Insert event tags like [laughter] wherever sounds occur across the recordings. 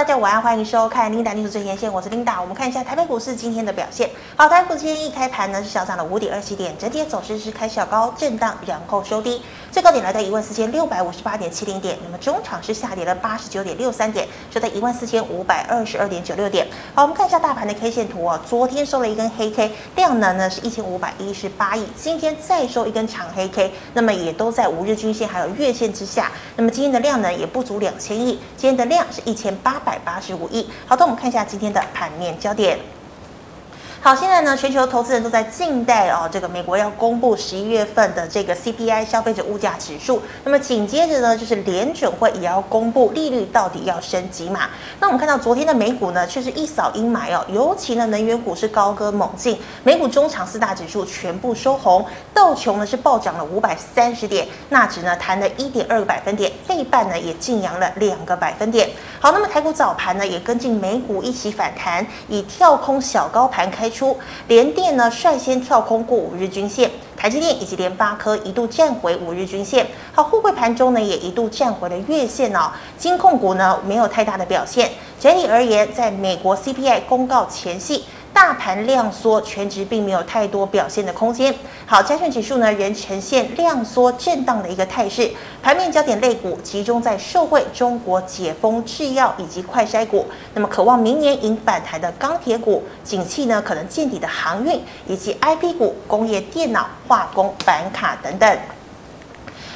大家晚安，欢迎收看 Linda 뉴스最前线，我是 Linda。我们看一下台北股市今天的表现。好，台北股市今天一开盘呢是小涨了五点二七点，整体走势是开小高震荡，然后收低，最高点来到一万四千六百五十八点七零点。那么中场是下跌了八十九点六三点，收在一万四千五百二十二点九六点。好，我们看一下大盘的 K 线图啊，昨天收了一根黑 K，量能呢是一千五百一十八亿，今天再收一根长黑 K，那么也都在五日均线还有月线之下。那么今天的量能也不足两千亿，今天的量是一千八百百八十五亿。好的，我们看一下今天的盘面焦点。好，现在呢，全球投资人都在静待哦，这个美国要公布十一月份的这个 CPI 消费者物价指数。那么紧接着呢，就是联准会也要公布利率到底要升几码。那我们看到昨天的美股呢，却是一扫阴霾哦，尤其呢能源股是高歌猛进，美股中场四大指数全部收红，道琼呢是暴涨了五百三十点，纳指呢弹了一点二个百分点，费半呢也劲扬了两个百分点。好，那么台股早盘呢也跟进美股一起反弹，以跳空小高盘开出，联电呢率先跳空过五日均线，台积电以及联发科一度站回五日均线。好，货柜盘中呢也一度站回了月线哦。金控股呢没有太大的表现。整体而言，在美国 CPI 公告前夕。大盘量缩，全值并没有太多表现的空间。好，加权指数呢仍呈现量缩震荡的一个态势。盘面焦点类股集中在受惠中国解封制药以及快筛股。那么，渴望明年迎反弹的钢铁股，景气呢可能见底的航运以及 IP 股、工业电脑、化工、板卡等等。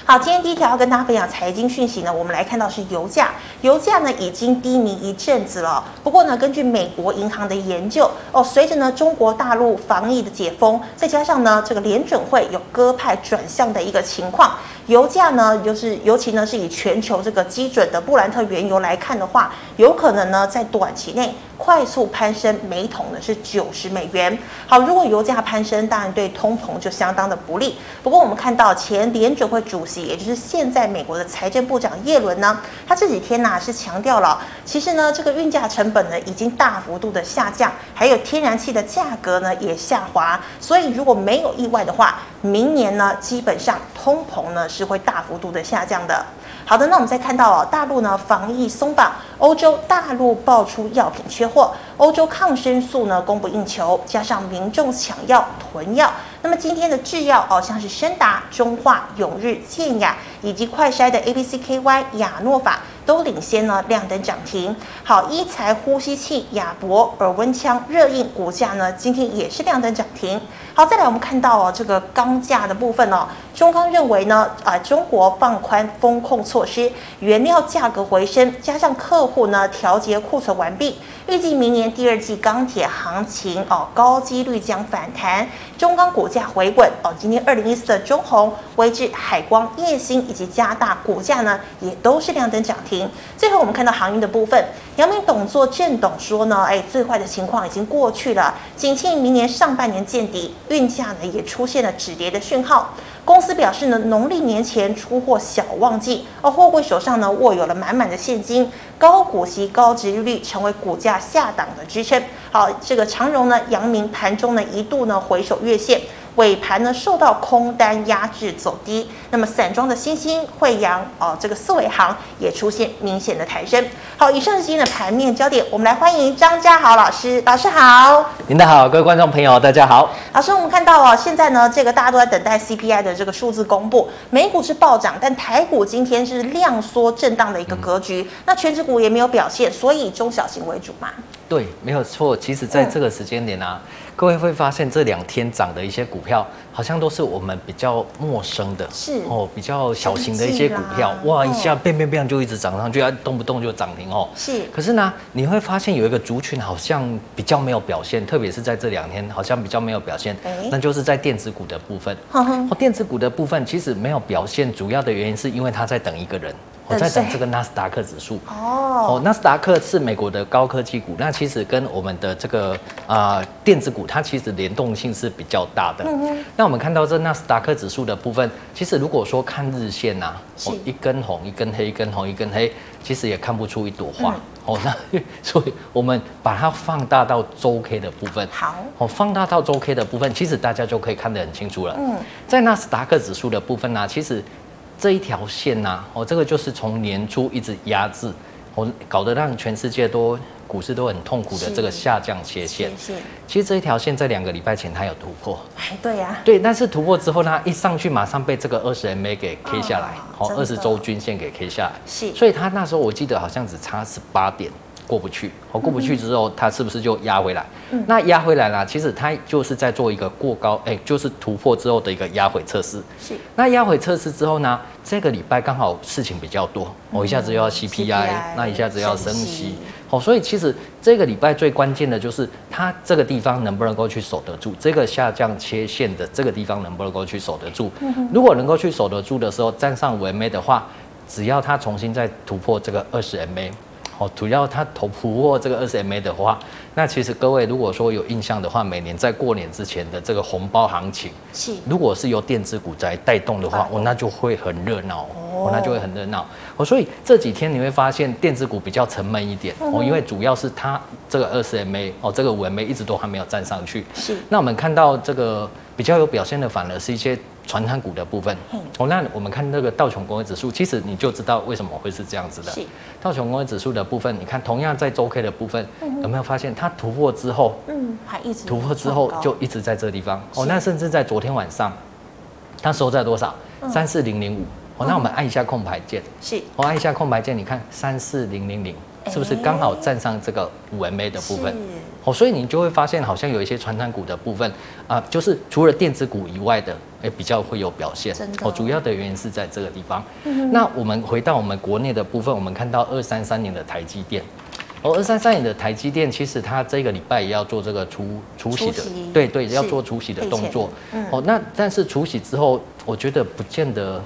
好，今天第一条要跟大家分享财经讯息呢，我们来看到是油价，油价呢已经低迷一阵子了。不过呢，根据美国银行的研究哦，随着呢中国大陆防疫的解封，再加上呢这个联准会有鸽派转向的一个情况。油价呢，就是尤其呢是以全球这个基准的布兰特原油来看的话，有可能呢在短期内快速攀升，每桶呢是九十美元。好，如果油价攀升，当然对通膨就相当的不利。不过我们看到前联准会主席，也就是现在美国的财政部长耶伦呢，他这几天呢是强调了，其实呢这个运价成本呢已经大幅度的下降，还有天然气的价格呢也下滑，所以如果没有意外的话，明年呢基本上通膨呢。是会大幅度的下降的。好的，那我们再看到哦，大陆呢防疫松绑，欧洲大陆爆出药品缺货，欧洲抗生素呢供不应求，加上民众抢药囤药。那么今天的制药哦，像是申达、中化、永日、健雅以及快筛的 ABCKY、雅诺法都领先呢亮灯涨停。好，医材呼吸器、亚博、耳温枪、热映股价呢今天也是亮灯涨停。好，再来我们看到哦这个钢价的部分哦，中钢认为呢啊中国放宽风控措施，原料价格回升，加上客户呢调节库存完毕。预计明年第二季钢铁行情哦，高几率将反弹，中钢股价回稳哦。今天二零一四的中红、威致、海光、烨兴以及加大股价呢，也都是亮灯涨停。最后我们看到航运的部分，阳明董座郑董说呢，哎，最坏的情况已经过去了，景气明年上半年见底，运价呢也出现了止跌的讯号。公司表示呢，农历年前出货小旺季，而货柜手上呢握有了满满的现金，高股息、高殖利率成为股价下档的支撑。好，这个长荣呢，阳明盘中呢一度呢回守月线。尾盘呢受到空单压制走低，那么散装的新兴、惠阳哦，这个四维行也出现明显的抬升。好，以上是今天的盘面焦点，我们来欢迎张家豪老师，老师好。您的好，各位观众朋友，大家好。老师，我们看到哦，现在呢，这个大家都在等待 CPI 的这个数字公布，美股是暴涨，但台股今天是量缩震荡的一个格局，嗯、那权值股也没有表现，所以中小型为主嘛。对，没有错。其实，在这个时间点啊。嗯各位会发现这两天涨的一些股票，好像都是我们比较陌生的，是哦，比较小型的一些股票，哇，一下变变变就一直涨上去，啊，动不动就涨停哦。是。可是呢，你会发现有一个族群好像比较没有表现，特别是在这两天好像比较没有表现，那就是在电子股的部分。哦，电子股的部分其实没有表现，主要的原因是因为它在等一个人。我在讲这个纳斯达克指数哦，纳斯达克是美国的高科技股，那其实跟我们的这个啊、呃、电子股，它其实联动性是比较大的。嗯那我们看到这纳斯达克指数的部分，其实如果说看日线呐、啊，哦一根红一根黑，一根红一根黑，其实也看不出一朵花哦。那 [laughs] 所以我们把它放大到周 K 的部分，好哦，放大到周 K 的部分，其实大家就可以看得很清楚了。嗯，在纳斯达克指数的部分呢、啊，其实。这一条线呐、啊，哦，这个就是从年初一直压制，我搞得让全世界都股市都很痛苦的这个下降切线，其实这一条线在两个礼拜前它有突破，哎，对呀，对，但是突破之后呢，一上去马上被这个二十 MA 给 K 下来，哦，二十周均线给 K 下来，是，所以它那时候我记得好像只差十八点。过不去，哦，过不去之后，它是不是就压回来？嗯、那压回来了，其实它就是在做一个过高，哎、欸，就是突破之后的一个压回测试。是。那压回测试之后呢？这个礼拜刚好事情比较多，我、嗯、一下子又要 CPI，, CPI 那一下子要升息，好，所以其实这个礼拜最关键的就是它这个地方能不能够去守得住，这个下降切线的这个地方能不能够去守得住？嗯、如果能够去守得住的时候，站上五 MA 的话，只要它重新再突破这个二十 MA。哦，主要它突破这个二十 MA 的话，那其实各位如果说有印象的话，每年在过年之前的这个红包行情，是如果是由电子股在带动的话，哦，那就会很热闹哦，那就会很热闹哦。所以这几天你会发现电子股比较沉闷一点哦，因为主要是它这个二十 MA 哦，这个五 MA 一直都还没有站上去。是，那我们看到这个比较有表现的，反而是一些。传产股的部分，哦，那我们看那个道琼工业指数，其实你就知道为什么会是这样子的。道琼工业指数的部分，你看同样在周 K 的部分，有没有发现它突破之后，嗯，还一直突破之后就一直在这个地方。哦，那甚至在昨天晚上，它收在多少？三四零零五。哦，那我们按一下空白键，是，我按一下空白键，你看三四零零零。是不是刚好站上这个五 MA 的部分？哦，所以你就会发现好像有一些传产股的部分啊，就是除了电子股以外的，哎，比较会有表现。哦，主要的原因是在这个地方。那我们回到我们国内的部分，我们看到二三三年的台积电。哦，二三三年的台积电，其实它这个礼拜也要做这个除除息的，对对，要做除息的动作。哦，那但是除息之后，我觉得不见得。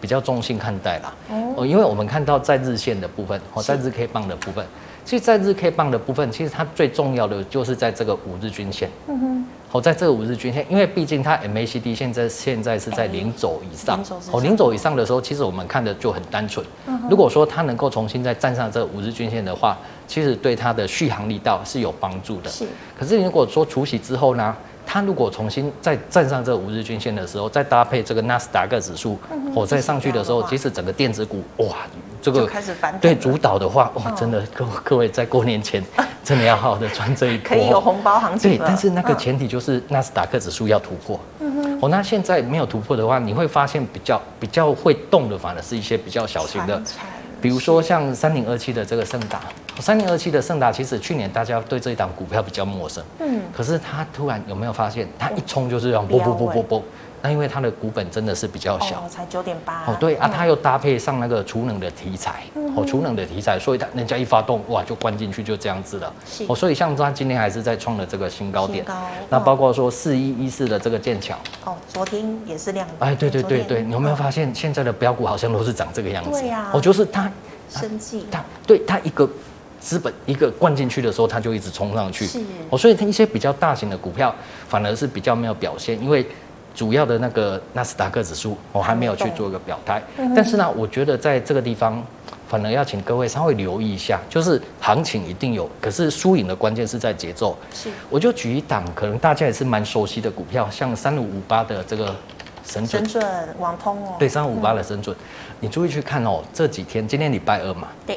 比较中性看待啦，哦，因为我们看到在日线的部分，哦，在日 K 棒的部分，其实，在日 K 棒的部分，其实它最重要的就是在这个五日均线，嗯哼，好，在这个五日均线，因为毕竟它 MACD 现在现在是在零轴以上，哦，零轴以上的时候，其实我们看的就很单纯，如果说它能够重新再站上这五日均线的话，其实对它的续航力道是有帮助的，是，可是如果说除息之后呢？它如果重新再站上这五日均线的时候，再搭配这个纳斯达克指数，我再上去的时候，其实整个电子股哇，这个开始反对主导的话，哇，真的各各位在过年前 [laughs] 真的要好好的赚这一波，可以有红包行情。对，但是那个前提就是纳斯达克指数要突破。嗯哼。哦，那现在没有突破的话，你会发现比较比较会动的，反而是一些比较小型的。比如说像三零二七的这个盛达，三零二七的盛达，其实去年大家对这一档股票比较陌生，嗯，可是它突然有没有发现，它一冲就是这样，啵啵啵啵啵。那因为它的股本真的是比较小，才九点八。哦，对啊，它又搭配上那个储能的题材，哦，储能的题材，所以它人家一发动，哇，就灌进去就这样子了。哦，所以像它今天还是在创了这个新高点。高。那包括说四一一四的这个剑桥。哦，昨天也是亮。哎，对对对对，你有没有发现现在的标股好像都是长这个样子？对呀。哦，就是它，生计。它对它一个资本一个灌进去的时候，它就一直冲上去。是。哦，所以它一些比较大型的股票反而是比较没有表现，因为。主要的那个纳斯达克指数，我还没有去做一个表态。但是呢，我觉得在这个地方，反而要请各位稍微留意一下，就是行情一定有，可是输赢的关键是在节奏。是，我就举一档，可能大家也是蛮熟悉的股票，像三五五八的这个神准，神准网通哦。对，三五五八的神准，你注意去看哦，这几天，今天礼拜二嘛。对。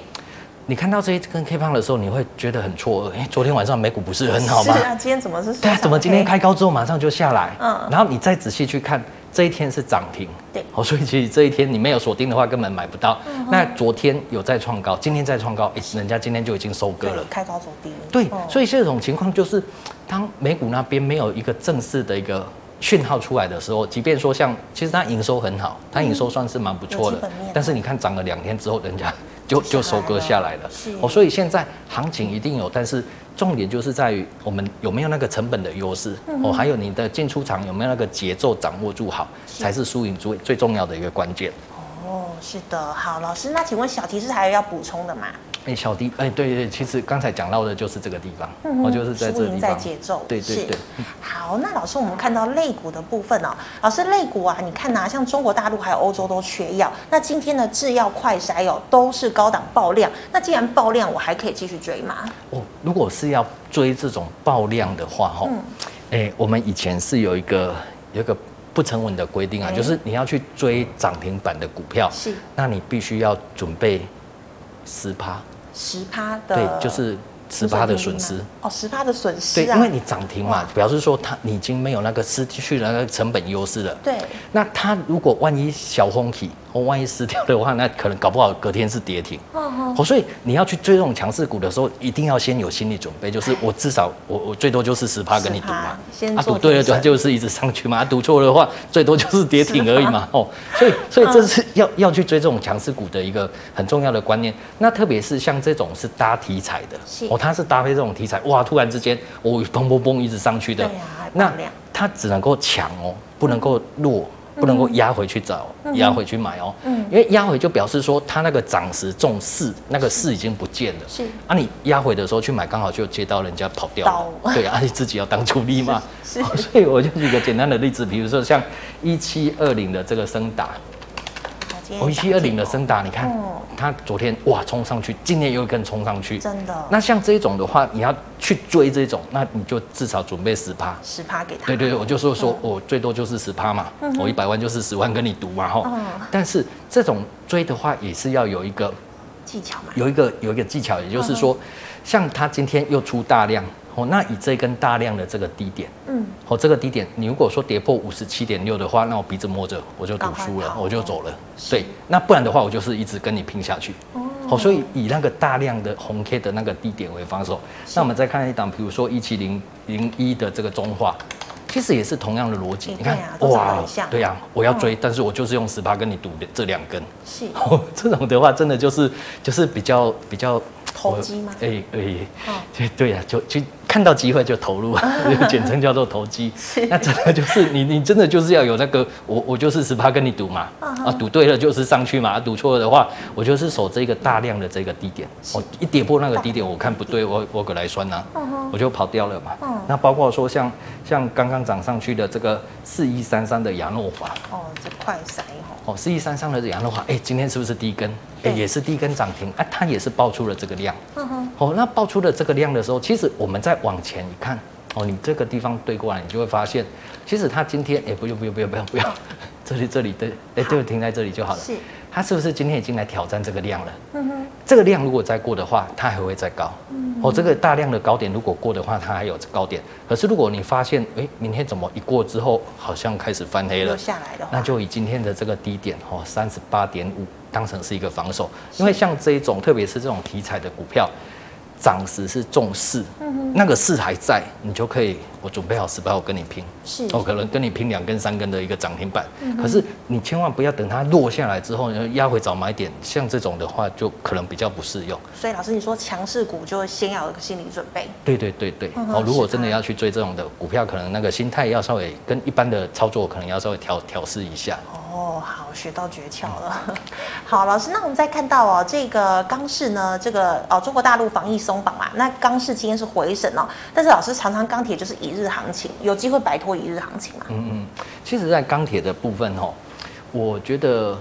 你看到这一根 K 棒的时候，你会觉得很错愕。哎，昨天晚上美股不是很好吗？是啊，今天怎么是？对啊，怎么今天开高之后马上就下来？嗯，然后你再仔细去看，这一天是涨停。对，好，所以其实这一天你没有锁定的话，根本买不到。嗯、那昨天有在创高，今天再创高，哎，人家今天就已经收割了。开高走低。对，所以这种情况就是，当美股那边没有一个正式的一个讯号出来的时候，即便说像，其实它营收很好，它营收算是蛮不错的，但是你看涨了两天之后，人家。就就收割下来了，哦，所以现在行情一定有，但是重点就是在于我们有没有那个成本的优势，哦，还有你的进出场有没有那个节奏掌握住好，才是输赢最最重要的一个关键。哦，是的，好，老师，那请问小提示还有要补充的吗？哎、欸，小弟，哎、欸，对对，其实刚才讲到的就是这个地方，我、嗯、就是在这个地方。在节奏，对对对。好，那老师，我们看到肋骨的部分哦，老师，肋骨啊，你看呐、啊，像中国大陆还有欧洲都缺药，那今天的制药快筛哦，都是高档爆量，那既然爆量，我还可以继续追吗？哦，如果是要追这种爆量的话，哈、嗯，哎、欸，我们以前是有一个有一个不成文的规定啊，欸、就是你要去追涨停板的股票，是，那你必须要准备十趴。十趴的，对，就是。十趴的损失哦，十趴的损失、啊，对，因为你涨停嘛，表示说它你已经没有那个失去了那个成本优势了。对，那它如果万一小红起，或万一失掉的话，那可能搞不好隔天是跌停。哦，哦，所以你要去追这种强势股的时候，一定要先有心理准备，就是我至少我我最多就是十趴跟你赌嘛，先啊赌对了，它就是一直上去嘛，赌错的话，最多就是跌停而已嘛。哦，所以所以这是要要去追这种强势股的一个很重要的观念。那特别是像这种是搭题材的，哦，它是搭配这种题材，哇，突然之间我砰砰砰一直上去的，那它只能够强哦，不能够弱。不能够压回去找，压、嗯、回去买哦，嗯，因为压回就表示说它那个涨时重势，那个势已经不见了，是。啊，你压回的时候去买，刚好就接到人家跑掉了，[laughs] 对啊，你自己要当主力嘛，[laughs] 是，是，所以我就举个简单的例子，比如说像一七二零的这个升达。哦，一七二零的升达，你看，它昨天哇冲上去，今天又跟冲上去，真的。那像这种的话，你要去追这种，那你就至少准备十趴，十趴给他。对对对，我就说说我最多就是十趴嘛，我一百万就是十万跟你赌嘛哈。但是这种追的话，也是要有一个技巧嘛，有一个有一个技巧，也就是说，像它今天又出大量。哦，那以这根大量的这个低点，嗯，哦，这个低点，你如果说跌破五十七点六的话，那我鼻子摸着我就赌输了，我就走了。对，那不然的话，我就是一直跟你拼下去。哦，所以以那个大量的红 K 的那个低点为防守。那我们再看一档，比如说一七零零一的这个中化，其实也是同样的逻辑。你看，哇，对呀，我要追，但是我就是用十八跟你赌这两根。是，哦，这种的话，真的就是就是比较比较。投机吗？哎哎，对对呀，就就看到机会就投入，[laughs] 简称叫做投机。[laughs] 那真的就是 [laughs] 你你真的就是要有那个，我我就是十八跟你赌嘛，啊赌对了就是上去嘛，赌错了的话，我就是守这个大量的这个低点，我一跌破那个低点，我看不对，我我可来算呐，我就跑掉了嘛。那包括说像像刚刚涨上去的这个四一三三的亚诺华，哦，这快闪哦，四一三三的亚诺华，哎，今天是不是第一根？哎，也是第一根涨停，哎，它也是爆出了这个量。嗯哼。哦，那爆出了这个量的时候，其实我们再往前一看，哦，你这个地方对过来，你就会发现，其实它今天，哎，不用不用不用不用不用，[laughs] 这里这里对，哎，就停在这里就好了。是。它是不是今天已经来挑战这个量了？嗯哼。这个量如果再过的话，它还会再高。嗯。哦，这个大量的高点如果过的话，它还有高点。可是如果你发现，哎，明天怎么一过之后，好像开始翻黑了，下来的话，那就以今天的这个低点，哦，三十八点五当成是一个防守。因为像这一种，特别是这种题材的股票。涨时是重势，那个势还在，你就可以，我准备好十八，我跟你拼，是，我可能跟你拼两根、三根的一个涨停板。可是你千万不要等它落下来之后，你压回早买点，像这种的话，就可能比较不适用。所以老师，你说强势股就先要有个心理准备。对对对对，哦，如果真的要去追这种的股票，可能那个心态要稍微跟一般的操作可能要稍微调调试一下。哦，哦好，学到诀窍了。[laughs] 好，老师，那我们再看到哦，这个钢市呢，这个哦，中国大陆防疫松绑嘛，那钢市今天是回审哦，但是老师常常钢铁就是一日行情，有机会摆脱一日行情吗？嗯嗯，其实，在钢铁的部分哦，我觉得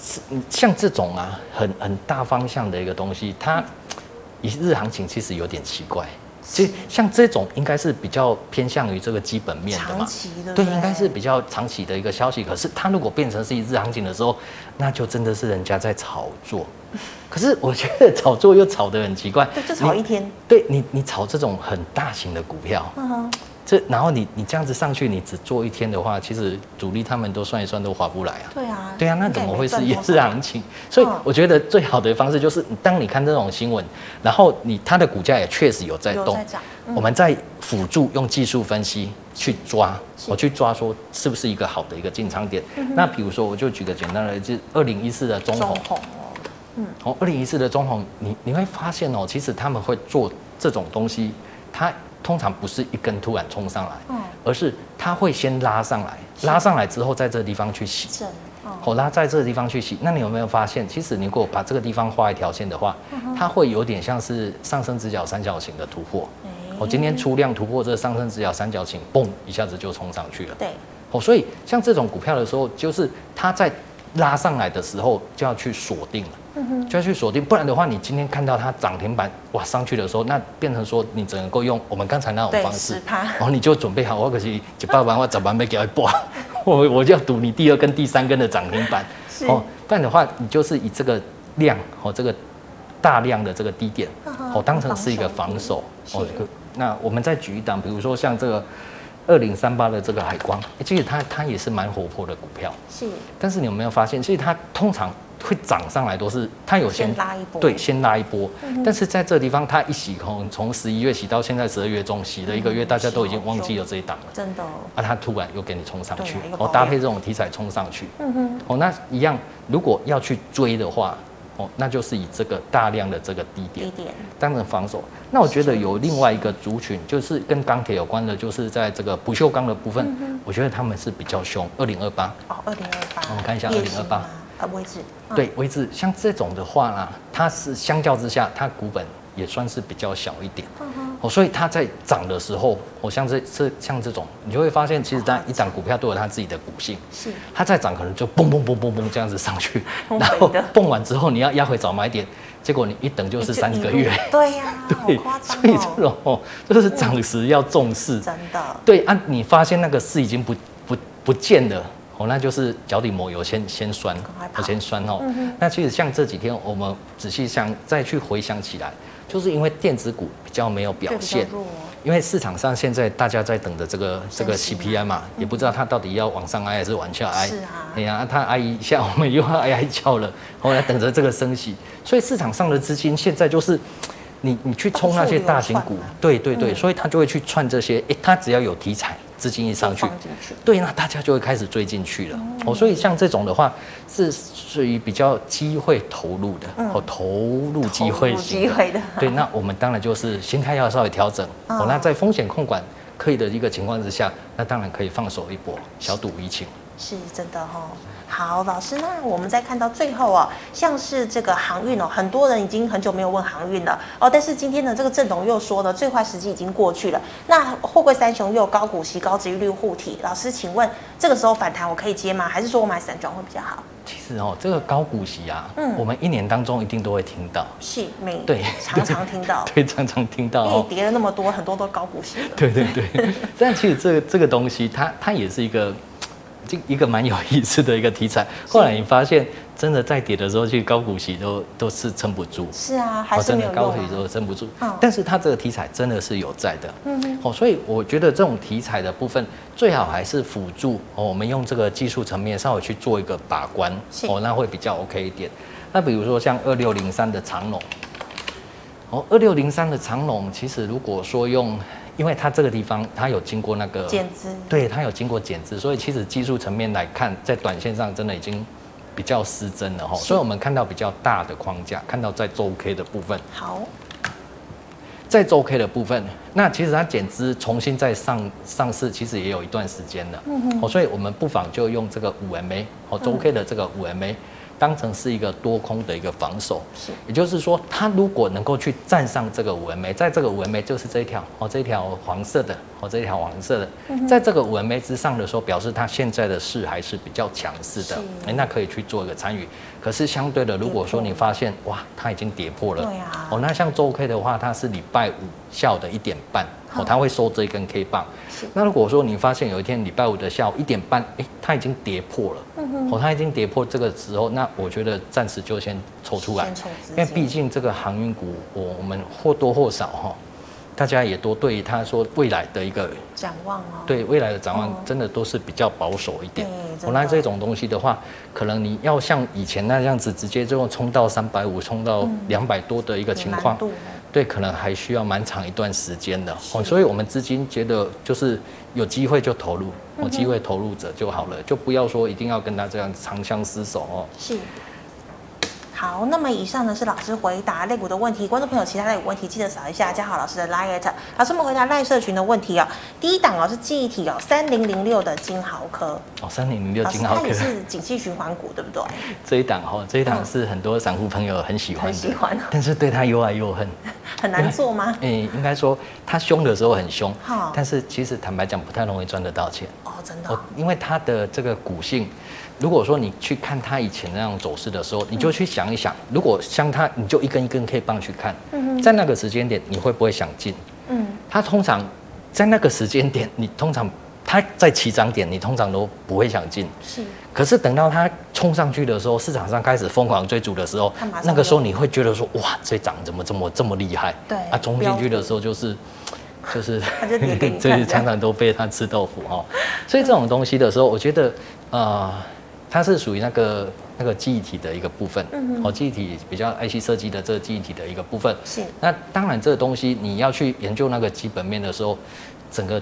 是像这种啊，很很大方向的一个东西，它一日行情其实有点奇怪。其实像这种应该是比较偏向于这个基本面的嘛，对，应该是比较长期的一个消息。可是它如果变成是一日行情的时候，那就真的是人家在炒作。[laughs] 可是我觉得炒作又炒得很奇怪，对，就炒一天。对你，你炒这种很大型的股票。嗯这然后你你这样子上去，你只做一天的话，其实主力他们都算一算都划不来啊。对啊，对啊，那怎么会是也是行情？所以我觉得最好的方式就是，当你看这种新闻，然后你它的股价也确实有在动，我们在辅助用技术分析去抓，我去抓说是不是一个好的一个进场点。那比如说，我就举个简单的，就二零一四的中红，嗯，哦，二零一四的中红，你你会发现哦，其实他们会做这种东西，它。通常不是一根突然冲上来，嗯，而是它会先拉上来，拉上来之后在这个地方去洗，是，哦，拉在这个地方去洗。那你有没有发现，其实你如果把这个地方画一条线的话，它会有点像是上升直角三角形的突破。我今天出量突破这个上升直角三角形，嘣，一下子就冲上去了。对，哦，所以像这种股票的时候，就是它在拉上来的时候就要去锁定了。就要去锁定，不然的话，你今天看到它涨停板哇上去的时候，那变成说你只能够用我们刚才那种方式，然后你就准备好，我可是一百万我早晚没给它挂，我 [laughs] 我就要赌你第二根、第三根的涨停板哦，不然的话，你就是以这个量和这个大量的这个低点，哦，当成是一个防守。哦，那我们再举一档，比如说像这个二零三八的这个海光，其实它它也是蛮活泼的股票。是。但是你有没有发现，其实它通常会涨上来都是它有先，先拉一波，对，先拉一波。嗯、但是在这个地方，它一洗空，从十一月洗到现在十二月中，洗了一个月，大家都已经忘记了这一档了。真的。哦啊，它突然又给你冲上去，哦，搭配这种题材冲上去。嗯哼。哦，那一样，如果要去追的话。哦，那就是以这个大量的这个低点，低点。当成防守。那我觉得有另外一个族群，就是跟钢铁有关的，就是在这个不锈钢的部分，嗯、我觉得他们是比较凶。二零二八。哦，二零二八，我们看一下二零二八。啊，威致，对，位置，像这种的话啦，它是相较之下，它股本也算是比较小一点。嗯哦，所以它在涨的时候，我像这这像这种，你就会发现，其实它一涨股票都有它自己的股性。是，它再涨可能就嘣嘣嘣嘣嘣这样子上去，然后蹦完之后你要压回早买点，结果你一等就是三个月。对呀、[laughs] 啊，对，所以这种哦，就是涨时要重视。真的。对啊，你发现那个势已经不不不见了，哦，那就是脚底抹油先先酸，我先酸哦。那其实像这几天我们仔细想再去回想起来。就是因为电子股比较没有表现，因为市场上现在大家在等着这个这个 CPI 嘛，也不知道它到底要往上挨还是往下挨。是啊，哎呀，它挨一下，我们又要挨挨叫了，[laughs] 后来等着这个升息，所以市场上的资金现在就是，你你去冲那些大型股，对对对，所以他就会去串这些，哎，他只要有题材。资金一上去，对，那大家就会开始追进去了。哦，所以像这种的话，是属于比较机会投入的，哦，投入机会型的。对，那我们当然就是心态要稍微调整。哦，那在风险控管可以的一个情况之下，那当然可以放手一搏，小赌怡情。是真的哈、哦，好，老师，那我们再看到最后哦，像是这个航运哦，很多人已经很久没有问航运了哦，但是今天的这个郑董又说了，最坏时机已经过去了。那货柜三雄又有高股息、高殖利率护体，老师，请问这个时候反弹我可以接吗？还是说我买散装会比较好？其实哦，这个高股息啊，嗯，我们一年当中一定都会听到，是每对常常听到，[laughs] 对，常常听到，因为跌了那么多，很多都高股息。对对对，[laughs] 但其实这个这个东西，它它也是一个。这一个蛮有意思的一个题材，后来你发现真的在跌的时候，去高股息都都是撑不住。是啊，还是没有用啊。高股息都撑不住。但是它这个题材真的是有在的。嗯。哦，所以我觉得这种题材的部分，最好还是辅助哦，我们用这个技术层面稍微去做一个把关。哦，那会比较 OK 一点。那比如说像二六零三的长龙。哦，二六零三的长龙，其实如果说用。因为它这个地方，它有经过那个减资，对，它有经过减资，所以其实技术层面来看，在短线上真的已经比较失真了哈。所以我们看到比较大的框架，看到在周 K 的部分。好，在周 K 的部分，那其实它减资重新再上上市，其实也有一段时间了。嗯哼。所以我们不妨就用这个五 MA 哦，周 K 的这个五 MA。当成是一个多空的一个防守，是，也就是说，它如果能够去站上这个五 MA，在这个五 MA 就是这一条哦，这一条黄色的哦，这一条黄色的，在这个五 MA 之上的时候，表示它现在的势还是比较强势的，哎，那可以去做一个参与。可是相对的，如果说你发现哇，它已经跌破了，对啊，哦，那像周 K 的话，它是礼拜五下午的一点半。哦，它会收这一根 K 棒。那如果说你发现有一天礼拜五的下午一点半，哎，它已经跌破了。哦，它已经跌破这个时候，那我觉得暂时就先抽出来。因为毕竟这个航运股，我我们或多或少哈，大家也都对他说未来的一个展望哦。对未来的展望，真的都是比较保守一点。对。那这种东西的话，可能你要像以前那样子直接就冲到三百五，冲到两百多的一个情况。对，可能还需要蛮长一段时间的哦，所以我们资金觉得就是有机会就投入，有机会投入者就好了，就不要说一定要跟他这样长相厮守哦。是。好，那么以上呢是老师回答类股的问题，观众朋友其他的有问题记得扫一下嘉豪老师的 LINE。老师我们回答赖社群的问题哦。第一档哦是记忆体哦，三零零六的金豪科哦，三零零六金豪科也是景气循环股对不对？这一档哦，这一档是很多散户朋友很喜欢的，很喜欢，但是对他又爱又恨，[laughs] 很难做吗？嗯，应该说他凶的时候很凶，但是其实坦白讲不太容易赚得到钱哦，真的，因为他的这个股性。如果说你去看它以前那种走势的时候，你就去想一想，如果像它，你就一根一根 K 棒去看，在那个时间点，你会不会想进？嗯，它通常在那个时间点，你通常它在起涨点，你通常都不会想进。是。可是等到它冲上去的时候，市场上开始疯狂追逐的时候，那个时候你会觉得说，哇，这涨怎么这么这么厉害？对。啊，冲进去的时候就是，就是，[laughs] [laughs] 就是常常都被他吃豆腐哈。所以这种东西的时候，我觉得，呃，它是属于那个那个记忆体的一个部分。嗯。哦，记忆体比较 IC 设计的这个记忆体的一个部分。是。那当然，这个东西你要去研究那个基本面的时候，整个。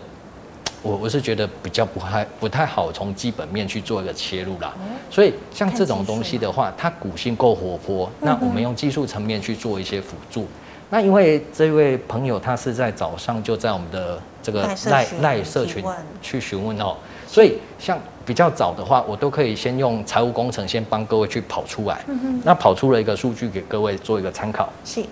我我是觉得比较不太不太好从基本面去做一个切入啦，所以像这种东西的话，它股性够活泼，那我们用技术层面去做一些辅助。那因为这位朋友他是在早上就在我们的这个赖赖社群去询问哦，所以像比较早的话，我都可以先用财务工程先帮各位去跑出来，那跑出了一个数据给各位做一个参考。是，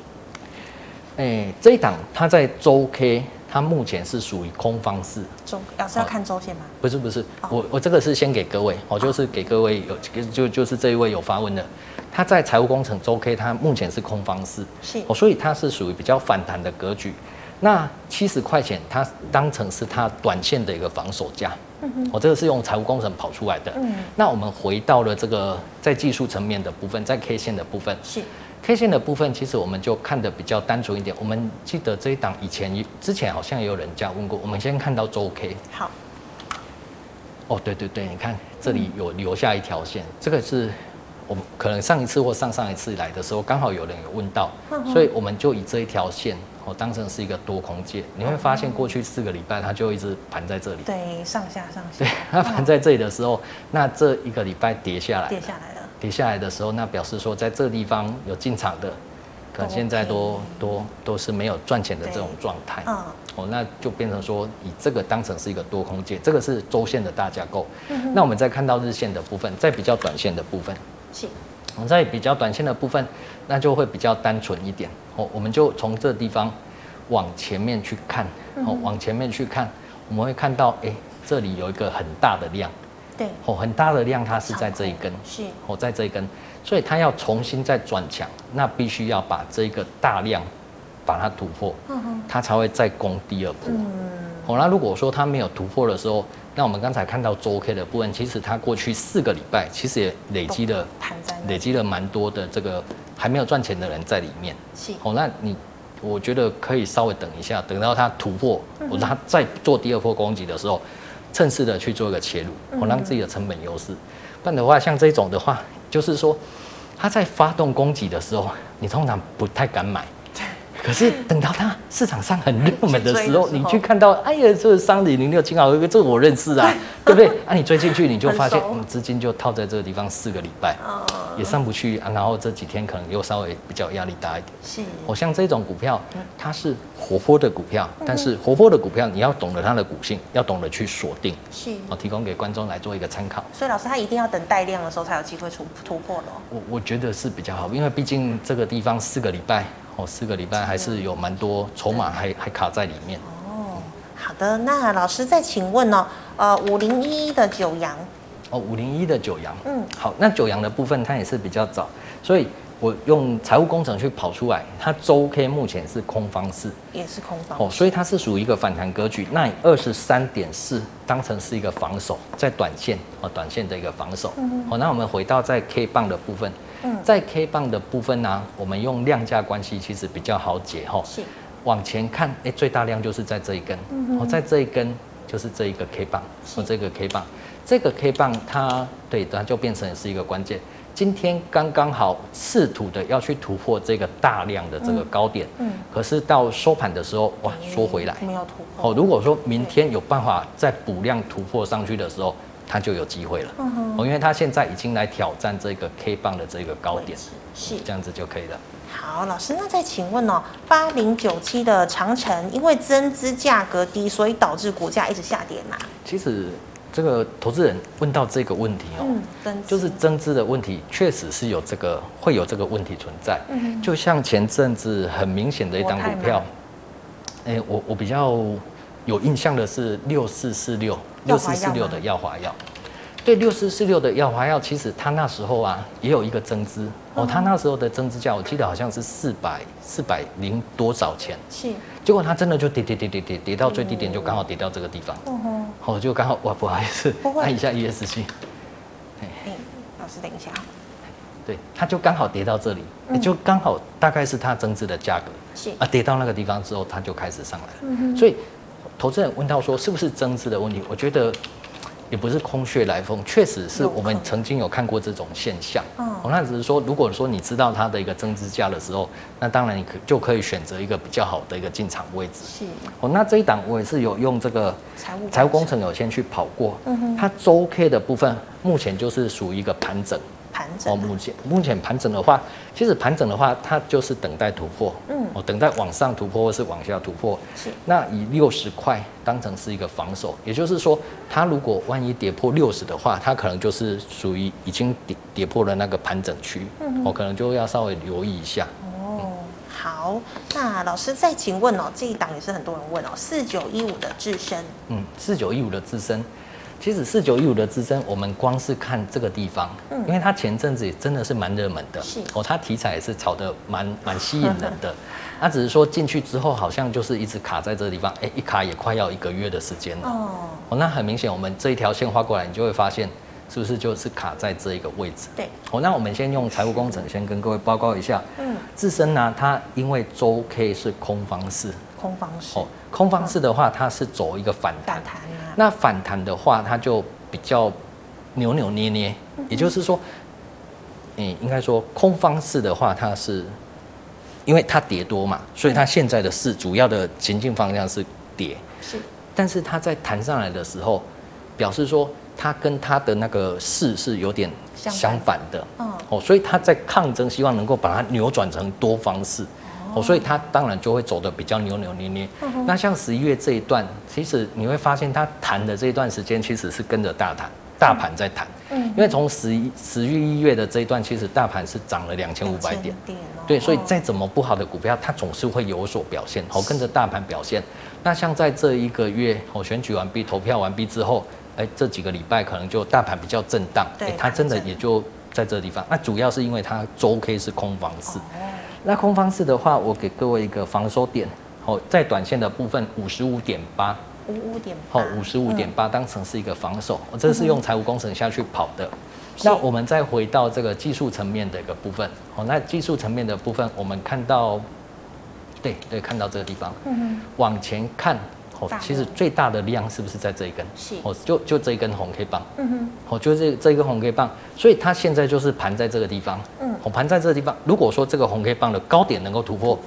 哎，这一档它在周 K。它目前是属于空方式，周老师要看周线吗？不是不是，我我这个是先给各位，我就是给各位有就就是这一位有发问的，他在财务工程周 K，它目前是空方式，是。哦，所以它是属于比较反弹的格局。那七十块钱，它当成是它短线的一个防守价，我这个是用财务工程跑出来的，嗯，那我们回到了这个在技术层面的部分，在 K 线的部分是。K 线的部分，其实我们就看的比较单纯一点。我们记得这一档以前之前好像也有人家问过。我们先看到周 K。好。哦，对对对，你看这里有留下一条线，这个是我们可能上一次或上上一次来的时候，刚好有人有问到，所以我们就以这一条线哦当成是一个多空界。你会发现过去四个礼拜它就一直盘在这里。对，上下上下。对，它盘在这里的时候，那这一个礼拜跌下来。跌下来了。跌下来的时候，那表示说在这地方有进场的，可能现在都都都是没有赚钱的这种状态。嗯，哦，那就变成说以这个当成是一个多空界，这个是周线的大架构。嗯，那我们再看到日线的部分，在比较短线的部分，是，我在比较短线的部分，那就会比较单纯一点。哦，我们就从这个地方往前面去看，哦，往前面去看，我们会看到，哎，这里有一个很大的量。对，哦，很大的量，它是在这一根，是，哦，在这一根，所以它要重新再转强，那必须要把这个大量把它突破，它才会再攻第二波。嗯，好，那如果说它没有突破的时候，那我们刚才看到周 K 的部分，其实它过去四个礼拜其实也累积了，累积了蛮多的这个还没有赚钱的人在里面。是，哦，那你我觉得可以稍微等一下，等到它突破，或者它再做第二波攻击的时候。趁势的去做一个切入，我让自己的成本优势。不然的话，像这种的话，就是说，他在发动攻击的时候，你通常不太敢买。可是等到它市场上很热门的时候，你去看到，哎呀，这个三零零六金豪科，这个我认识啊，[laughs] 对不对？啊，你追进去，你就发现，嗯，资金就套在这个地方四个礼拜，也上不去啊。然后这几天可能又稍微比较压力大一点。是，我像这种股票，它是活泼的股票，但是活泼的股票，你要懂得它的股性，要懂得去锁定。是，我提供给观众来做一个参考。所以老师，他一定要等带量的时候才有机会出突破了。我我觉得是比较好，因为毕竟这个地方四个礼拜。哦，四个礼拜还是有蛮多筹码还还卡在里面。哦，好的，那老师再请问哦，呃，五零一一的九阳。哦，五零一的九阳。嗯，好，那九阳的部分它也是比较早，所以我用财务工程去跑出来，它周 K 目前是空方式，也是空方。哦，所以它是属于一个反弹格局。那以二十三点四当成是一个防守，在短线哦，短线的一个防守。嗯。好，那我们回到在 K 棒的部分。在 K 棒的部分呢、啊，我们用量价关系其实比较好解哈。是，往前看，哎、欸，最大量就是在这一根，哦，在这一根就是这一个 K 棒，哦，这个 K 棒，这个 K 棒它对它就变成是一个关键。今天刚刚好试图的要去突破这个大量的这个高点，嗯，可是到收盘的时候，哇，缩回来，没有突破。哦，如果说明天有办法再补量突破上去的时候。它就有机会了，哦，因为它现在已经来挑战这个 K 棒的这个高点，是。这样子就可以了。好，老师，那再请问哦，八零九七的长城，因为增资价格低，所以导致股价一直下跌嘛？其实这个投资人问到这个问题哦，嗯，就是增资的问题，确实是有这个会有这个问题存在。嗯，就像前阵子很明显的一档股票，哎，我我比较有印象的是六四四六。六四四六的耀华药，对，六四四六的药华药，其实它那时候啊也有一个增资。哦，它那时候的增资价我记得好像是四百四百零多少钱，是，结果它真的就跌跌跌跌跌跌到最低点，就刚好跌到这个地方，哦，就刚好哇，不好意思，按一下 ESC，哎，老师等一下，对，它就刚好跌到这里，也就刚好大概是它增资的价格，是。啊，跌到那个地方之后，它就开始上来了，所以投资人问到说是不是增资的问题，我觉得。也不是空穴来风，确实是我们曾经有看过这种现象。哦，那只是说，如果说你知道它的一个增资价的时候，那当然你可就可以选择一个比较好的一个进场位置。是。哦，那这一档我也是有用这个财务财务工程有先去跑过。嗯哼。它周 K 的部分目前就是属于一个盘整。盘整。哦，目前目前盘整的话，其实盘整的话，它就是等待突破，嗯，哦，等待往上突破或是往下突破。是，那以六十块当成是一个防守，也就是说，它如果万一跌破六十的话，它可能就是属于已经跌跌破了那个盘整区，嗯，我可能就要稍微留意一下。哦，好，那老师再请问哦，这一档也是很多人问哦，四九一五的自身，嗯，四九一五的致伸。其实四九一五的支撑，我们光是看这个地方，嗯，因为它前阵子也真的是蛮热门的，是。哦，它题材也是炒得蛮蛮吸引人的，[laughs] 它只是说进去之后好像就是一直卡在这个地方，哎，一卡也快要一个月的时间了，哦，哦，那很明显，我们这一条线画过来，你就会发现是不是就是卡在这一个位置？对，哦，那我们先用财务工程先跟各位报告一下，嗯，自身呢，它因为周 K 是空方式，空方式，哦，空方式的话，它是走一个反弹。那反弹的话，它就比较扭扭捏捏，也就是说，嗯，应该说空方式的话，它是因为它跌多嘛，所以它现在的势主要的行进方向是跌，是，但是它在弹上来的时候，表示说它跟它的那个势是有点相反的，嗯，哦，所以它在抗争，希望能够把它扭转成多方式。哦，所以它当然就会走得比较扭扭捏捏。那像十一月这一段，其实你会发现它弹的这一段时间，其实是跟着大弹大盘在弹。嗯，因为从十一十一月的这一段，其实大盘是涨了两千五百点。对，所以再怎么不好的股票，它总是会有所表现，哦，跟着大盘表现。那像在这一个月，哦，选举完毕、投票完毕之后，哎，这几个礼拜可能就大盘比较震荡。对，它真的也就在这个地方。那主要是因为它周 K 是空方式。那空方式的话，我给各位一个防守点，好，在短线的部分五十五点八，五五点，好，五十五点八当成是一个防守，我这是用财务工程下去跑的。那我们再回到这个技术层面的一个部分，好，那技术层面的部分，我们看到，对对，看到这个地方，嗯，往前看。哦，其实最大的量是不是在这一根？是哦，就就这一根红 K 棒。嗯哼。哦，就这这一根红 K 棒，所以它现在就是盘在这个地方。嗯。哦，盘在这个地方，如果说这个红 K 棒的高点能够突破，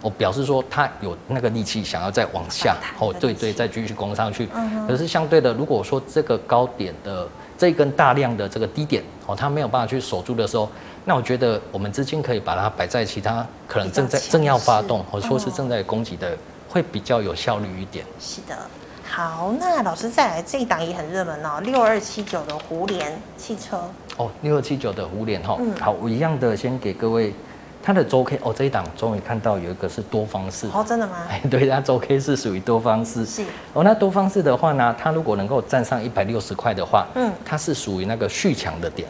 我表示说它有那个力气想要再往下。哦，对对，再继续攻上去。嗯哼。可是相对的，如果说这个高点的这一根大量的这个低点，哦，它没有办法去守住的时候，那我觉得我们资金可以把它摆在其他可能正在正要发动，或者说是正在攻击的。会比较有效率一点。是的，好，那老师再来这一档也很热门哦，六二七九的胡连汽车。哦，六二七九的胡连哈，嗯，好，我一样的先给各位它的周 K 哦，这一档终于看到有一个是多方式。哦，真的吗？哎，[laughs] 对，它周 K 是属于多方式。是。哦，那多方式的话呢，它如果能够站上一百六十块的话，嗯，它是属于那个续强的点。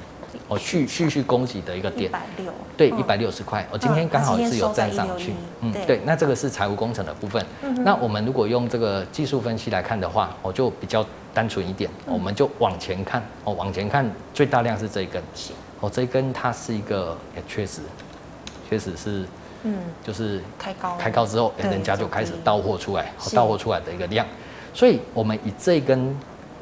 哦，续续续攻击的一个点，一百六，对，一百六十块。我今天刚好是有站上去，嗯，对，那这个是财务工程的部分。那我们如果用这个技术分析来看的话，我就比较单纯一点，我们就往前看，哦，往前看，最大量是这一根，哦，这一根它是一个，也确实，确实是，嗯，就是开高，开高之后，人家就开始到货出来，到货出来的一个量，所以我们以这一根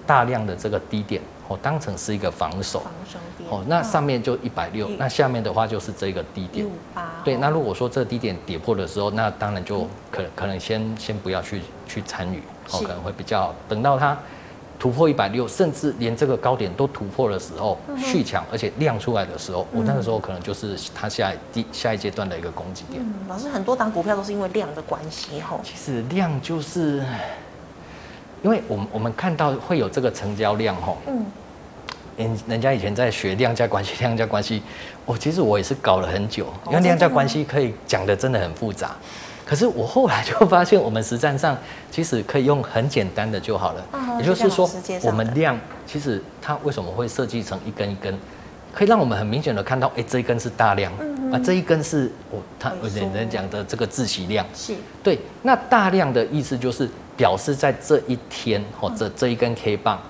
大量的这个低点。哦，当成是一个防守，防守哦，那上面就一百六，那下面的话就是这个低点，对，那如果说这个低点跌破的时候，那当然就可可能先先不要去去参与，哦，可能会比较等到它突破一百六，甚至连这个高点都突破的时候，续强而且量出来的时候，我那个时候可能就是它下一第下一阶段的一个攻击点。老师，很多档股票都是因为量的关系，吼，其实量就是。因为我们我们看到会有这个成交量吼，嗯，人人家以前在学量价关系，[laughs] 量价关系，我其实我也是搞了很久，因为量价关系可以讲的真的很复杂，可是我后来就发现，我们实战上其实可以用很简单的就好了。嗯、也就是说，我们量其实它为什么会设计成一根一根，可以让我们很明显的看到，哎、欸，这一根是大量，嗯、啊，这一根是我它有人讲的这个自习量。是。对，那大量的意思就是表示在这一天或者这一根 K 棒，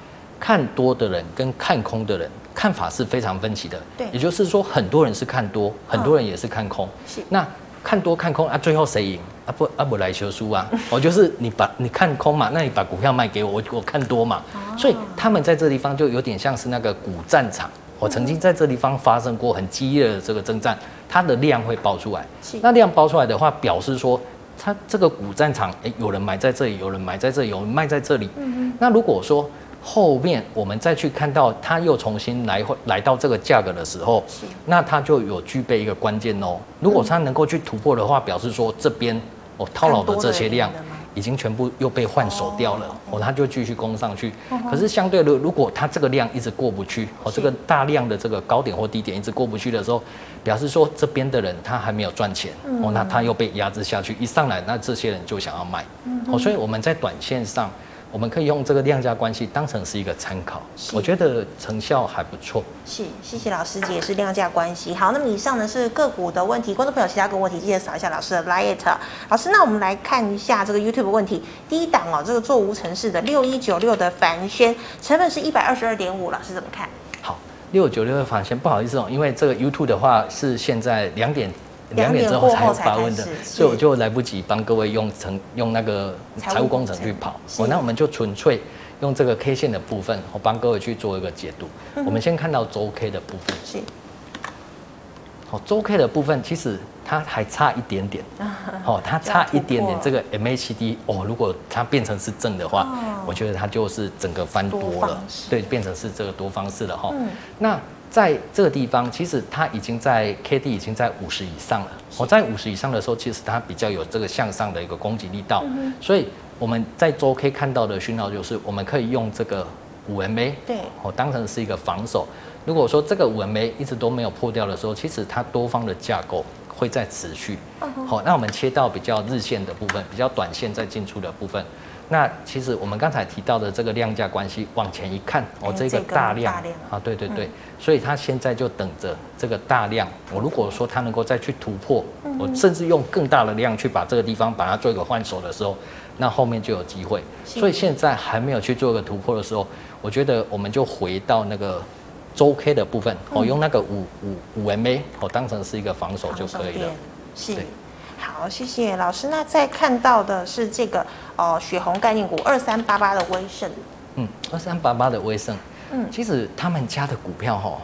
看多的人跟看空的人看法是非常分歧的。对。也就是说，很多人是看多，很多人也是看空。是。那看多看空啊，最后谁赢啊？不啊不来求输啊！我就是你把你看空嘛，那你把股票卖给我，我我看多嘛。所以他们在这地方就有点像是那个股战场。我曾经在这地方发生过很激烈的这个征战，它的量会爆出来。那量爆出来的话，表示说它这个股战场，哎，有人买在这里，有人买在这里，有人卖在这里。嗯那如果说后面我们再去看到它又重新来来到这个价格的时候，那它就有具备一个关键哦。如果它能够去突破的话，表示说这边哦套牢的这些量已经全部又被换手掉了哦，它就继续攻上去。可是相对的，如果它这个量一直过不去哦，这个大量的这个高点或低点一直过不去的时候，表示说这边的人他还没有赚钱哦，那他又被压制下去，一上来那这些人就想要卖哦，所以我们在短线上。我们可以用这个量价关系当成是一个参考，我觉得成效还不错。是，谢谢老师解释量价关系。好，那么以上呢是个股的问题，观众朋友其他个问题记得扫一下老师的 Line。老师，那我们来看一下这个 YouTube 问题。第一档哦，这个做无尘室的六一九六的帆瑄，成本是一百二十二点五，老师怎么看？好，六九六的帆瑄，不好意思哦，因为这个 YouTube 的话是现在两点。两点之后才发问的，所以我就来不及帮各位用成用那个财务工程去跑。哦，那我们就纯粹用这个 K 线的部分，我帮各位去做一个解读。我们先看到周 K 的部分。是。好，周 K 的部分其实它还差一点点。哦，它差一点点。[laughs] 这个 MACD 哦，如果它变成是正的话，我觉得它就是整个翻多了。对，变成是这个多方式了哈。那。在这个地方，其实它已经在 K D 已经在五十以上了。我在五十以上的时候，其实它比较有这个向上的一个攻击力道。所以我们在周 K 看到的讯号就是，我们可以用这个五 M A 对，我当成是一个防守。如果说这个五 M A 一直都没有破掉的时候，其实它多方的架构会在持续。好，那我们切到比较日线的部分，比较短线在进出的部分。那其实我们刚才提到的这个量价关系，往前一看，哦，这个大量啊，对对对，所以它现在就等着这个大量。我如果说它能够再去突破，我甚至用更大的量去把这个地方把它做一个换手的时候，那后面就有机会。所以现在还没有去做一个突破的时候，我觉得我们就回到那个周 K 的部分，我用那个五五五 MA，我当成是一个防守就可以了。是。好，谢谢老师。那再看到的是这个哦，血红概念股二三八八的威盛。嗯，二三八八的威盛。嗯，其实他们家的股票哈，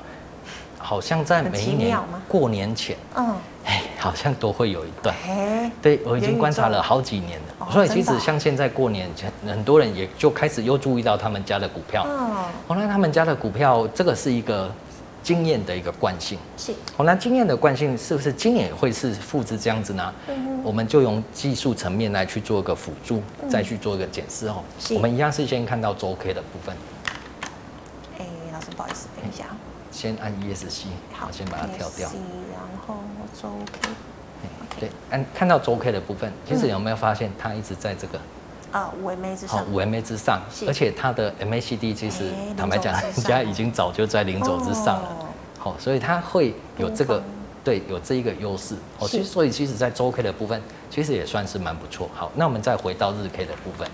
好像在每一年过年前，嗯，哎，好像都会有一段。哎，对，我已经观察了好几年了。所以其实像现在过年前，很多人也就开始又注意到他们家的股票。哦，后来他们家的股票，这个是一个。经验的一个惯性是，好，那经验的惯性是不是今年会是复制这样子呢？嗯，我们就用技术层面来去做一个辅助，再去做一个检视哦。我们一样是先看到周 K 的部分。哎，老师不好意思，等一下。先按 ESC，好，先把它跳掉。然后周 K，对，按看到周 K 的部分，其实有没有发现它一直在这个？啊，五 MA 之上，五 MA 之上，而且它的 MACD 其实坦白讲，人家已经早就在零轴之上了。好，所以它会有这个，对，有这一个优势。哦，其实所以其实，在周 K 的部分，其实也算是蛮不错。好，那我们再回到日 K 的部分，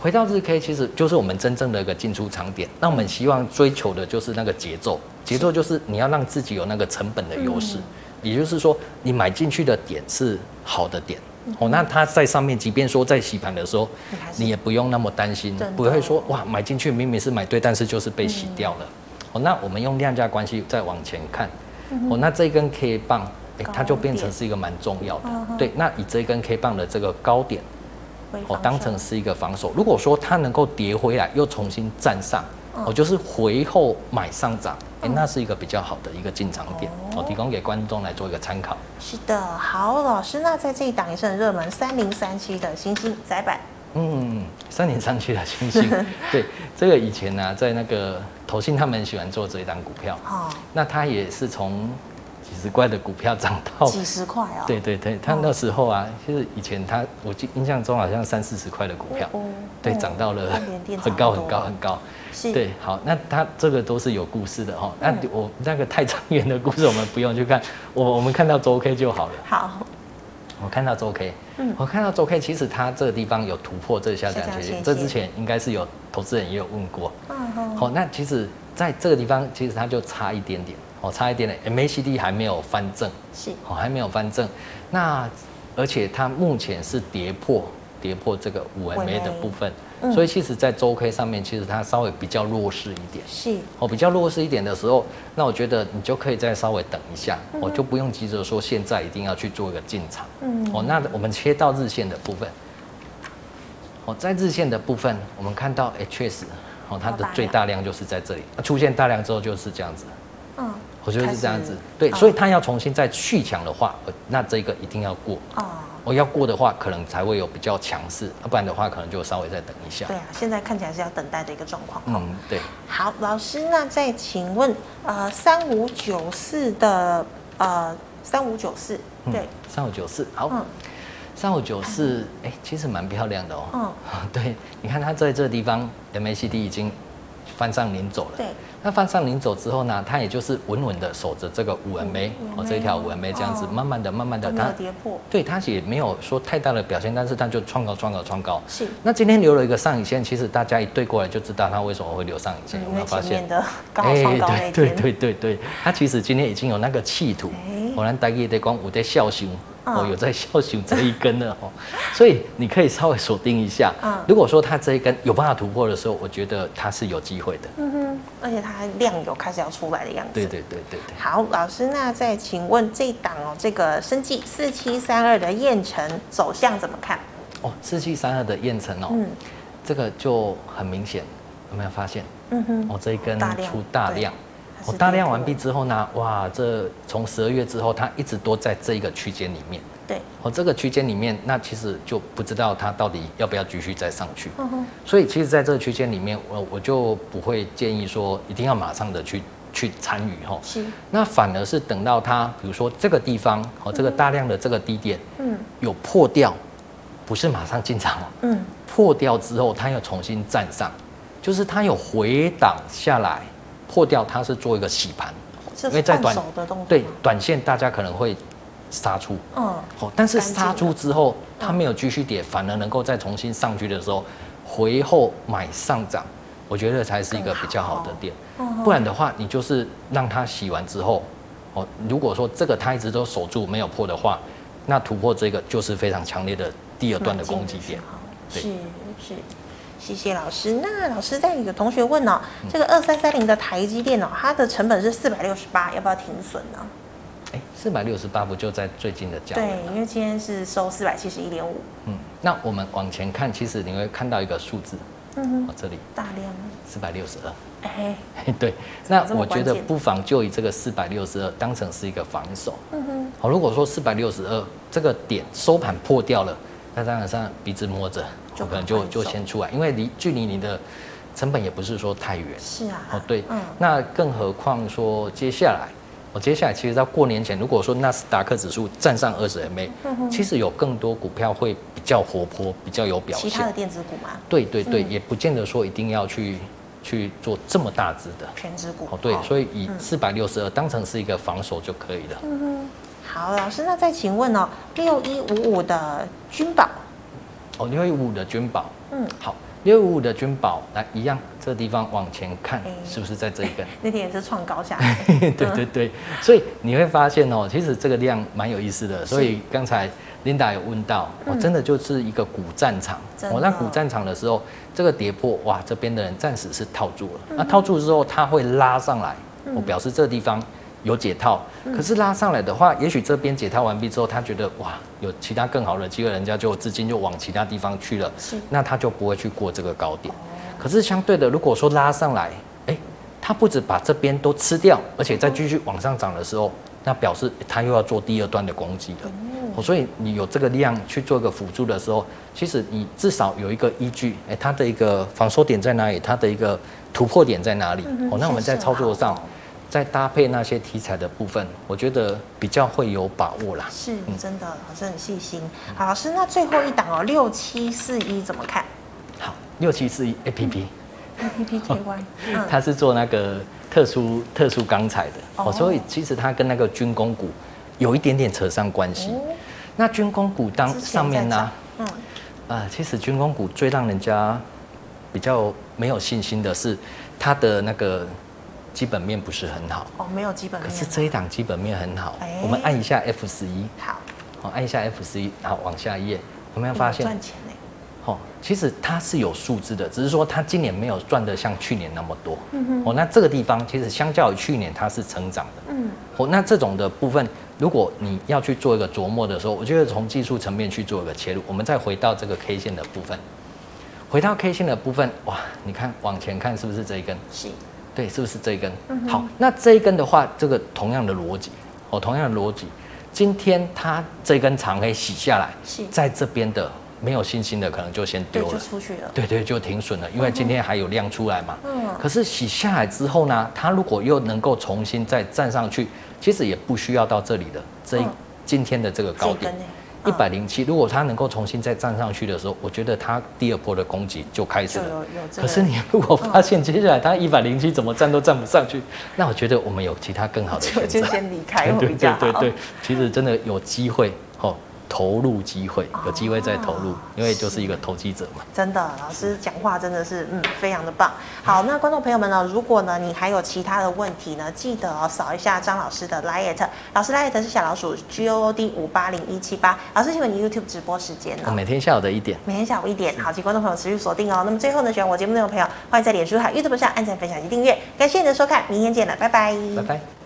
回到日 K，其实就是我们真正的一个进出场点。那我们希望追求的就是那个节奏，节奏就是你要让自己有那个成本的优势，也就是说，你买进去的点是好的点。哦，那它在上面，即便说在洗盘的时候，你也不用那么担心，不会说哇买进去明明是买对，但是就是被洗掉了。哦，那我们用量价关系再往前看，哦，那这根 K 棒，欸，它就变成是一个蛮重要的。对，那以这根 K 棒的这个高点，哦，当成是一个防守。如果说它能够跌回来，又重新站上。我就是回后买上涨，哎，那是一个比较好的一个进场点，我提供给观众来做一个参考。是的，好，老师，那在这一档也是很热门，三零三七的星星窄板。嗯，三零三七的星星，[laughs] 对，这个以前呢、啊，在那个投信他们喜欢做这一档股票。哦。那他也是从几十块的股票涨到几十块啊？对对对，他那时候啊，其实以前他我记印象中好像三四十块的股票，对，涨到了很高很高很高。对，好，那它这个都是有故事的哈。那我那个太长远的故事我们不用去看，我我们看到周 K 就好了。好，我看到周 K，嗯，我看到周 K，其实它这个地方有突破这下降曲线，这之前应该是有投资人也有问过。嗯好，那其实在这个地方，其实它就差一点点，哦，差一点点，MACD 还没有翻正，是，哦，还没有翻正。那而且它目前是跌破跌破这个五 MA 的部分。所以其实，在周 K 上面，其实它稍微比较弱势一点。是哦，比较弱势一点的时候，那我觉得你就可以再稍微等一下，我就不用急着说现在一定要去做一个进场。嗯。哦，那我们切到日线的部分。哦，在日线的部分，我们看到，哎，确实，哦，它的最大量就是在这里，那出现大量之后就是这样子。嗯。我觉得是这样子。对，所以它要重新再去强的话，那这个一定要过。哦。我要过的话，可能才会有比较强势，要不然的话，可能就稍微再等一下。对啊，现在看起来是要等待的一个状况。嗯，对。好，老师，那再请问，呃，三五九四的，呃，三五九四，对，三五九四，好，三五九四，哎，其实蛮漂亮的哦。嗯，[laughs] 对，你看它在这个地方，MACD 已经翻上零走了。对。那放上领走之后呢，它也就是稳稳的守着这个五 MA 哦，这一条五 MA 这样子，慢慢的、慢慢的，它跌破，对，它也没有说太大的表现，但是它就创高、创高、创高。是。那今天留了一个上影线，其实大家一对过来就知道它为什么会留上影线，有没有发现？哎，对对对对对，它其实今天已经有那个企图，我们大家得讲有在笑熊。哦，有在笑熊这一根的哦，所以你可以稍微锁定一下。嗯，如果说它这一根有办法突破的时候，我觉得它是有机会的。嗯哼，而且它量有开始要出来的样子。对对对对对。好，老师，那再请问这档哦，这个生技四七三二的燕城走向怎么看？哦，四七三二的燕城哦，嗯，这个就很明显，有没有发现？嗯哼，哦，这一根出大量。我大量完毕之后呢，哇，这从十二月之后，它一直都在这一个区间里面。对，哦，这个区间里面，那其实就不知道它到底要不要继续再上去。嗯哼。所以，其实在这个区间里面，我我就不会建议说一定要马上的去去参与哈。是。那反而是等到它，比如说这个地方，哦，这个大量的这个低点，嗯，有破掉，不是马上进场哦。嗯。破掉之后，它又重新站上，就是它有回档下来。破掉，它是做一个洗盘，因为在短对短线大家可能会杀出，嗯，好，但是杀出之后它没有继续跌，反而能够再重新上去的时候，回后买上涨，我觉得才是一个比较好的点。不然的话，你就是让它洗完之后，哦，如果说这个它一直都守住没有破的话，那突破这个就是非常强烈的第二段的攻击点。是是。谢谢老师。那老师在有个同学问哦，这个二三三零的台积电哦，它的成本是四百六十八，要不要停损呢？哎，四百六十八不就在最近的价？对，因为今天是收四百七十一点五。嗯，那我们往前看，其实你会看到一个数字，嗯哼，这里大量四百六十二。哎，[laughs] 对，那我觉得不妨就以这个四百六十二当成是一个防守。嗯哼，好，如果说四百六十二这个点收盘破掉了，那当然上鼻子摸着。就可能就就先出来，因为离距离你的成本也不是说太远。是啊。哦，对。嗯。那更何况说接下来，我接下来其实到过年前，如果说纳斯达克指数站上二十 MA，其实有更多股票会比较活泼，比较有表现。其他的电子股吗？对对对，也不见得说一定要去去做这么大只的权值股。哦，对，所以以四百六十二当成是一个防守就可以了。嗯哼。好，老师，那再请问哦，六一五五的君宝。哦，六一五五的君宝，嗯，好，六一五五的君宝，来一样，这个地方往前看，是不是在这一根？[laughs] 那天也是创高下来。[laughs] 对对对，所以你会发现哦，其实这个量蛮有意思的。所以刚才 Linda 有问到，哦，真的就是一个古战场。我在古战场的时候，这个跌破，哇，这边的人暂时是套住了。那套住之后，它会拉上来，我表示这个地方。有解套，可是拉上来的话，也许这边解套完毕之后，他觉得哇，有其他更好的机会，人家就资金就往其他地方去了，是，那他就不会去过这个高点。可是相对的，如果说拉上来，哎，他不止把这边都吃掉，而且再继续往上涨的时候，那表示他又要做第二段的攻击了。所以你有这个量去做一个辅助的时候，其实你至少有一个依据，哎，它的一个防守点在哪里？它的一个突破点在哪里？哦，那我们在操作上。再搭配那些题材的部分，我觉得比较会有把握啦。是，真的，老师很细心。好，老师，那最后一档哦，六七四一怎么看？好，六七四一 A P P。A P P [laughs] 接关，它是做那个特殊特殊钢材的，哦，所以其实它跟那个军工股有一点点扯上关系。那军工股当上面呢，嗯，啊，其实军工股最让人家比较没有信心的是它的那个。基本面不是很好哦，没有基本面。可是这一档基本面很好，欸、我们按一下 F 十一，好，好，按一下 F 十一，然后往下一页，有没有发现赚钱呢。哦，其实它是有数字的，只是说它今年没有赚的像去年那么多。嗯哼。哦，那这个地方其实相较于去年它是成长的。嗯。哦，那这种的部分，如果你要去做一个琢磨的时候，我觉得从技术层面去做一个切入，我们再回到这个 K 线的部分，回到 K 线的部分，哇，你看往前看是不是这一根？是。对，是不是这一根？嗯、好，那这一根的话，这个同样的逻辑，哦，同样的逻辑，今天它这根长黑洗下来，是在这边的没有信心的，可能就先丢了，就出去了，对对，就停损了，因为今天还有量出来嘛。嗯。可是洗下来之后呢，它如果又能够重新再站上去，其实也不需要到这里的这一、嗯、今天的这个高点。一百零七，如果它能够重新再站上去的时候，我觉得它第二波的攻击就开始了。可是你如果发现接下来它一百零七怎么站都站不上去，那我觉得我们有其他更好的选择。就先离开，[laughs] 对对对对，其实真的有机会哦。投入机会，有机会再投入，哦、因为就是一个投机者嘛。真的，老师讲话真的是嗯，非常的棒。好，那观众朋友们呢，如果呢你还有其他的问题呢，记得哦扫一下张老师的 liet，老师 liet 是小老鼠 G O O D 五八零一七八。老师，请问你 YouTube 直播时间呢？每天下午的一点。每天下午一点。好，请观众朋友持续锁定哦。那么最后呢，喜欢我节目内容的朋友，欢迎在脸书和 YouTube 上按赞、分享及订阅。感谢你的收看，明天见了，拜拜。拜拜。